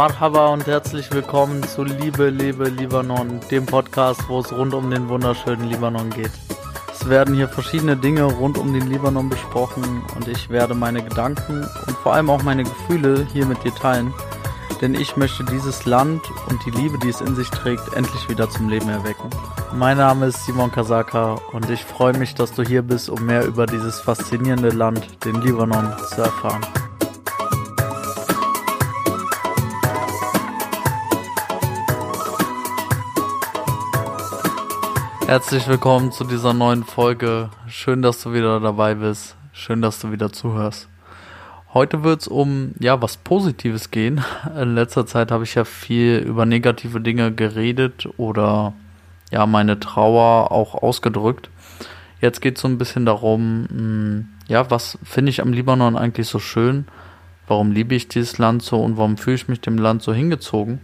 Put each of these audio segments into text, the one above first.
Marhaba und herzlich willkommen zu Liebe, Liebe, Libanon, dem Podcast, wo es rund um den wunderschönen Libanon geht. Es werden hier verschiedene Dinge rund um den Libanon besprochen und ich werde meine Gedanken und vor allem auch meine Gefühle hier mit dir teilen, denn ich möchte dieses Land und die Liebe, die es in sich trägt, endlich wieder zum Leben erwecken. Mein Name ist Simon Kasaka und ich freue mich, dass du hier bist, um mehr über dieses faszinierende Land, den Libanon, zu erfahren. Herzlich willkommen zu dieser neuen Folge. Schön, dass du wieder dabei bist. Schön, dass du wieder zuhörst. Heute wird es um ja was Positives gehen. In letzter Zeit habe ich ja viel über negative Dinge geredet oder ja meine Trauer auch ausgedrückt. Jetzt geht es so ein bisschen darum, hm, ja, was finde ich am Libanon eigentlich so schön? Warum liebe ich dieses Land so und warum fühle ich mich dem Land so hingezogen?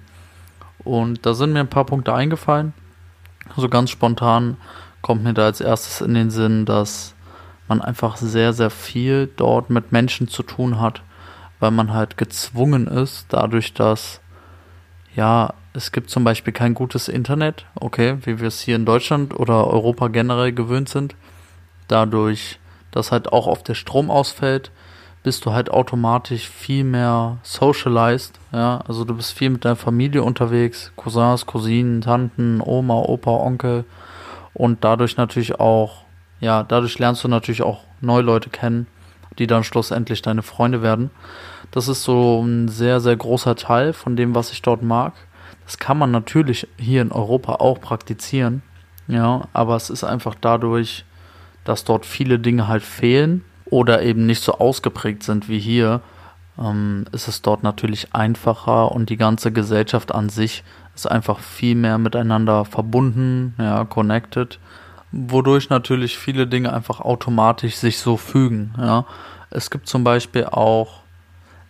Und da sind mir ein paar Punkte eingefallen so ganz spontan kommt mir da als erstes in den Sinn, dass man einfach sehr, sehr viel dort mit Menschen zu tun hat, weil man halt gezwungen ist, dadurch, dass, ja, es gibt zum Beispiel kein gutes Internet, okay, wie wir es hier in Deutschland oder Europa generell gewöhnt sind. Dadurch, dass halt auch auf der Strom ausfällt, bist du halt automatisch viel mehr socialized, ja, also du bist viel mit deiner Familie unterwegs, Cousins, Cousinen, Tanten, Oma, Opa, Onkel und dadurch natürlich auch, ja, dadurch lernst du natürlich auch neue Leute kennen, die dann schlussendlich deine Freunde werden. Das ist so ein sehr, sehr großer Teil von dem, was ich dort mag. Das kann man natürlich hier in Europa auch praktizieren, ja, aber es ist einfach dadurch, dass dort viele Dinge halt fehlen oder eben nicht so ausgeprägt sind wie hier, ähm, ist es dort natürlich einfacher und die ganze Gesellschaft an sich ist einfach viel mehr miteinander verbunden, ja, connected, wodurch natürlich viele Dinge einfach automatisch sich so fügen, ja. Es gibt zum Beispiel auch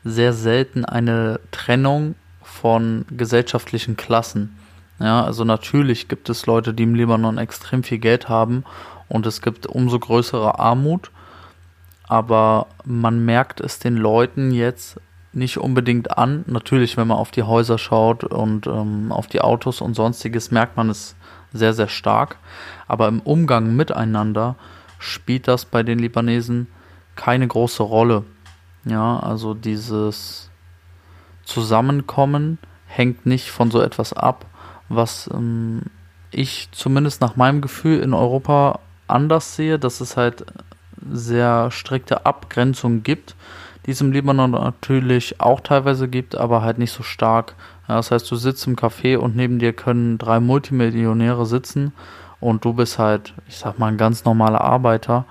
sehr selten eine Trennung von gesellschaftlichen Klassen. Ja, also natürlich gibt es Leute, die im Libanon extrem viel Geld haben und es gibt umso größere Armut aber man merkt es den Leuten jetzt nicht unbedingt an. Natürlich, wenn man auf die Häuser schaut und ähm, auf die Autos und sonstiges, merkt man es sehr, sehr stark. Aber im Umgang miteinander spielt das bei den Libanesen keine große Rolle. Ja, also dieses Zusammenkommen hängt nicht von so etwas ab, was ähm, ich zumindest nach meinem Gefühl in Europa anders sehe. Das ist halt sehr strikte Abgrenzung gibt, die es im Libanon natürlich auch teilweise gibt, aber halt nicht so stark. Das heißt, du sitzt im Café und neben dir können drei Multimillionäre sitzen und du bist halt, ich sag mal, ein ganz normaler Arbeiter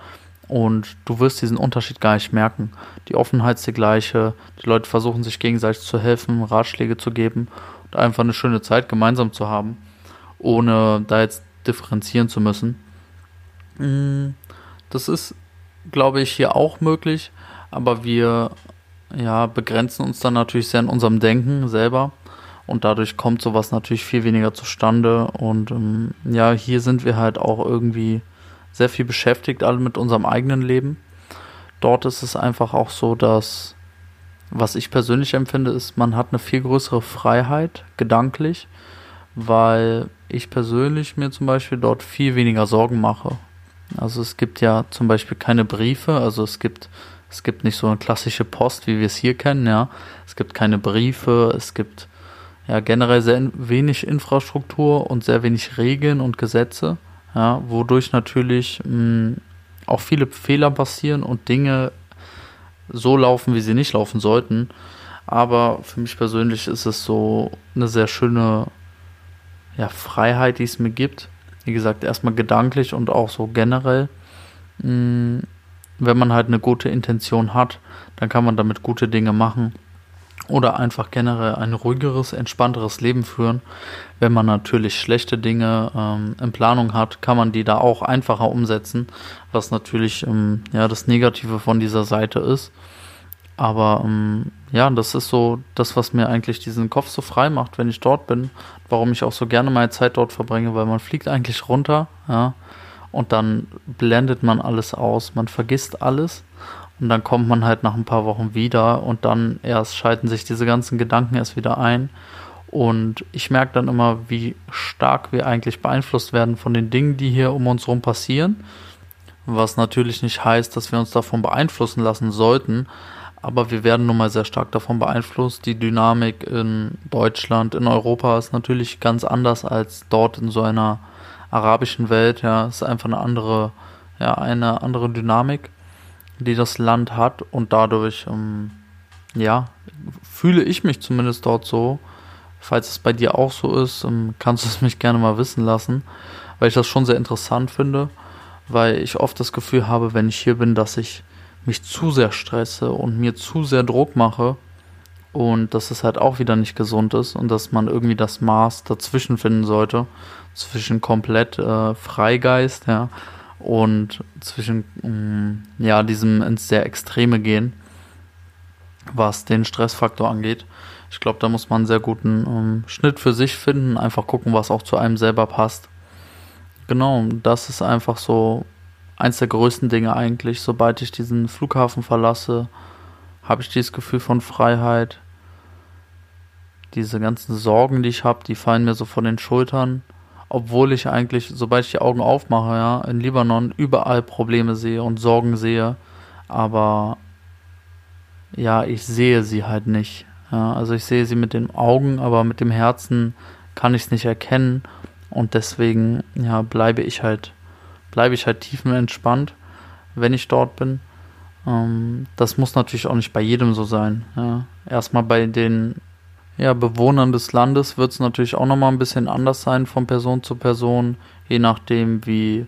und du wirst diesen Unterschied gar nicht merken. Die Offenheit ist die gleiche, die Leute versuchen sich gegenseitig zu helfen, Ratschläge zu geben und einfach eine schöne Zeit gemeinsam zu haben, ohne da jetzt differenzieren zu müssen. Mm, das ist glaube ich, hier auch möglich, aber wir ja, begrenzen uns dann natürlich sehr in unserem Denken selber und dadurch kommt sowas natürlich viel weniger zustande und ähm, ja, hier sind wir halt auch irgendwie sehr viel beschäftigt, alle mit unserem eigenen Leben. Dort ist es einfach auch so, dass was ich persönlich empfinde, ist, man hat eine viel größere Freiheit gedanklich, weil ich persönlich mir zum Beispiel dort viel weniger Sorgen mache. Also es gibt ja zum Beispiel keine Briefe, also es gibt es gibt nicht so eine klassische Post, wie wir es hier kennen, ja. Es gibt keine Briefe, es gibt ja generell sehr wenig Infrastruktur und sehr wenig Regeln und Gesetze, ja, wodurch natürlich mh, hm, auch viele Fehler passieren und Dinge so laufen, wie sie nicht laufen sollten. Aber für mich persönlich ist es so eine sehr schöne ja, Freiheit, die es mir gibt wie gesagt, erstmal gedanklich und auch so generell. Mm, wenn man halt eine gute Intention hat, dann kann man damit gute Dinge machen oder einfach generell ein ruhigeres, entspannteres Leben führen. Wenn man natürlich schlechte Dinge ähm, in Planung hat, kann man die da auch einfacher umsetzen, was natürlich ähm, ja das Negative von dieser Seite ist. Aber ähm, ja, das ist so das, was mir eigentlich diesen Kopf so frei macht, wenn ich dort bin. Warum ich auch so gerne meine Zeit dort verbringe, weil man fliegt eigentlich runter, ja, und dann blendet man alles aus, man vergisst alles und dann kommt man halt nach ein paar Wochen wieder und dann erst schalten sich diese ganzen Gedanken erst wieder ein. Und ich merke dann immer, wie stark wir eigentlich beeinflusst werden von den Dingen, die hier um uns herum passieren. Was natürlich nicht heißt, dass wir uns davon beeinflussen lassen sollten, aber wir werden nun mal sehr stark davon beeinflusst. Die Dynamik in Deutschland, in Europa ist natürlich ganz anders als dort in so einer arabischen Welt. Ja, ist einfach eine andere, ja, eine andere Dynamik, die das Land hat und dadurch, ähm, ja, fühle ich mich zumindest dort so. Falls es bei dir auch so ist, ähm, kannst du es mich gerne mal wissen lassen, weil ich das schon sehr interessant finde, weil ich oft das Gefühl habe, wenn ich hier bin, dass ich mich zu sehr stresse und mir zu sehr Druck mache und dass es halt auch wieder nicht gesund ist und dass man irgendwie das Maß dazwischen finden sollte, zwischen komplett äh, Freigeist, ja, und zwischen, ähm, ja, diesem ins sehr Extreme gehen, was den Stressfaktor angeht. Ich glaube, da muss man einen sehr guten ähm, Schnitt für sich finden, einfach gucken, was auch zu einem selber passt. Genau, das ist einfach so eins der größten Dinge eigentlich. Sobald ich diesen Flughafen verlasse, habe ich dieses Gefühl von Freiheit. Diese ganzen Sorgen, die ich habe, die fallen mir so von den Schultern. Obwohl ich eigentlich, sobald ich die Augen aufmache, ja, in Libanon überall Probleme sehe und Sorgen sehe. Aber ja, ich sehe sie halt nicht. Ja, also ich sehe sie mit den Augen, aber mit dem Herzen kann ich es nicht erkennen. Und deswegen, ja, bleibe ich halt bleibe ich halt tiefenentspannt, wenn ich dort bin. Ähm, das muss natürlich auch nicht bei jedem so sein. Ja. Erstmal bei den ja, Bewohnern des Landes wird es natürlich auch nochmal ein bisschen anders sein von Person zu Person, je nachdem, wie,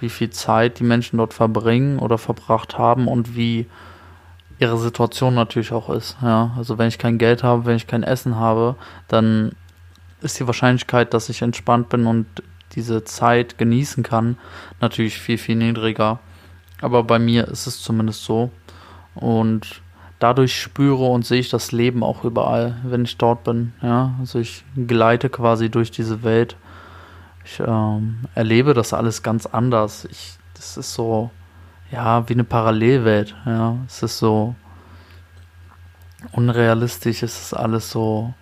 wie viel Zeit die Menschen dort verbringen oder verbracht haben und wie ihre Situation natürlich auch ist. Ja. Also wenn ich kein Geld habe, wenn ich kein Essen habe, dann ist die Wahrscheinlichkeit, dass ich entspannt bin und diese Zeit genießen kann, natürlich viel, viel niedriger. Aber bei mir ist es zumindest so. Und dadurch spüre und sehe ich das Leben auch überall, wenn ich dort bin. Ja, also ich gleite quasi durch diese Welt. Ich ähm, erlebe das alles ganz anders. Ich, das ist so, ja, wie eine Parallelwelt. Ja, es ist so unrealistisch. Es ist alles so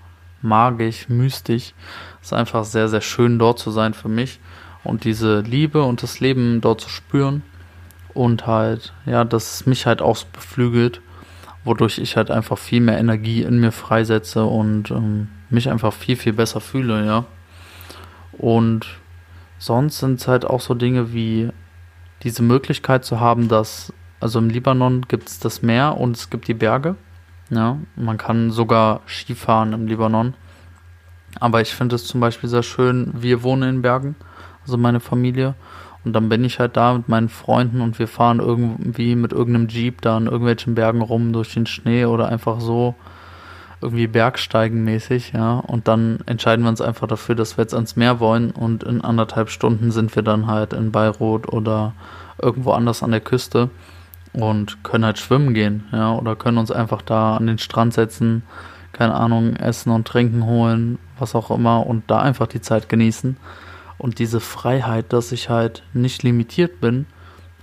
magisch, mystisch. Es ist einfach sehr, sehr schön dort zu sein für mich und diese Liebe und das Leben dort zu spüren und halt, ja, dass es mich halt auch beflügelt, wodurch ich halt einfach viel mehr Energie in mir freisetze und ähm, mich einfach viel, viel besser fühle, ja. Und sonst sind es halt auch so Dinge wie diese Möglichkeit zu haben, dass, also im Libanon gibt es das Meer und es gibt die Berge. Ja, man kann sogar Skifahren im Libanon. Aber ich finde es zum Beispiel sehr schön, wir wohnen in Bergen, also meine Familie. Und dann bin ich halt da mit meinen Freunden und wir fahren irgendwie mit irgendeinem Jeep da in irgendwelchen Bergen rum durch den Schnee oder einfach so irgendwie Bergsteigenmäßig, ja. Und dann entscheiden wir uns einfach dafür, dass wir jetzt ans Meer wollen und in anderthalb Stunden sind wir dann halt in Beirut oder irgendwo anders an der Küste und können halt schwimmen gehen, ja, oder können uns einfach da an den Strand setzen, keine Ahnung, essen und trinken holen, was auch immer und da einfach die Zeit genießen. Und diese Freiheit, dass ich halt nicht limitiert bin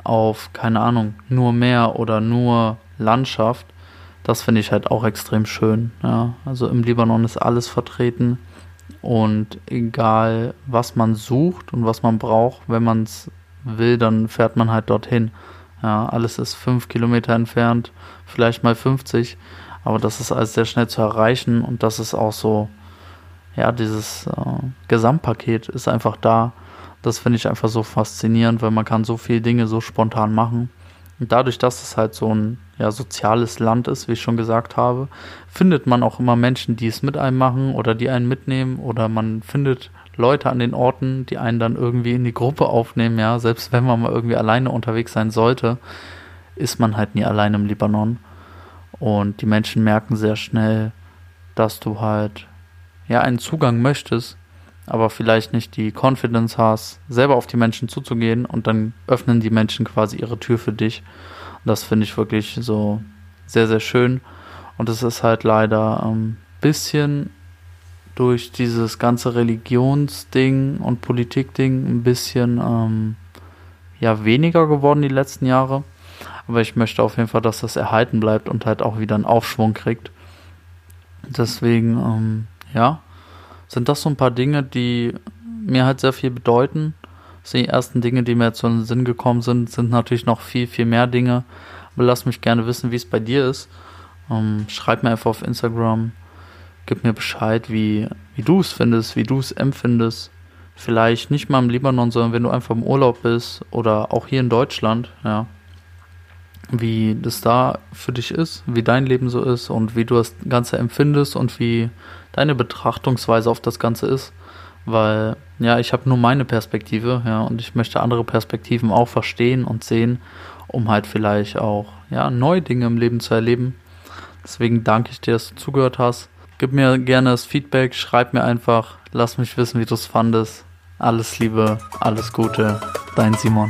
auf, keine Ahnung, nur Meer oder nur Landschaft, das finde ich halt auch extrem schön. Ja. Also im Libanon ist alles vertreten und egal, was man sucht und was man braucht, wenn man es will, dann fährt man halt dorthin. Ja, alles ist fünf Kilometer entfernt, vielleicht mal 50, aber das ist alles sehr schnell zu erreichen und das ist auch so, ja, dieses äh, Gesamtpaket ist einfach da. Das finde ich einfach so faszinierend, weil man kann so viele Dinge so spontan machen. Und dadurch, dass es halt so ein ja, soziales Land ist, wie ich schon gesagt habe, findet man auch immer Menschen, die es mit einem machen oder die einen mitnehmen oder man findet Leute an den Orten, die einen dann irgendwie in die Gruppe aufnehmen, ja, selbst wenn man mal irgendwie alleine unterwegs sein sollte, ist man halt nie allein im Libanon. Und die Menschen merken sehr schnell, dass du halt ja einen Zugang möchtest, aber vielleicht nicht die Confidence hast, selber auf die Menschen zuzugehen und dann öffnen die Menschen quasi ihre Tür für dich. Und das finde ich wirklich so, sehr, sehr schön. Und es ist halt leider ein ähm, bisschen durch dieses ganze Religionsding und Politikding ein bisschen ähm, ja weniger geworden die letzten Jahre. Aber ich möchte auf jeden Fall, dass das erhalten bleibt und halt auch wieder einen Aufschwung kriegt. Deswegen, ähm, ja, sind das so ein paar Dinge, die mir halt sehr viel bedeuten. Das sind die ersten Dinge, die mir in den Sinn gekommen sind, sind natürlich noch viel, viel mehr Dinge. Aber lass mich gerne wissen, wie es bei dir ist. Ähm, schreib mir einfach auf Instagram, gib mir Bescheid, wie, wie du es findest, wie du es empfindest. Vielleicht nicht mal im Libanon, sondern wenn du einfach im Urlaub bist oder auch hier in Deutschland, ja. Wie das da für dich ist, wie dein Leben so ist und wie du das Ganze empfindest und wie deine Betrachtungsweise auf das Ganze ist. Weil, ja, ich habe nur meine Perspektive, ja, und ich möchte andere Perspektiven auch verstehen und sehen, um halt vielleicht auch, ja, neue Dinge im Leben zu erleben. Deswegen danke ich dir, dass du zugehört hast. Gib mir gerne das Feedback, schreib mir einfach, lass mich wissen, wie du es fandest. Alles Liebe, alles Gute, dein Simon.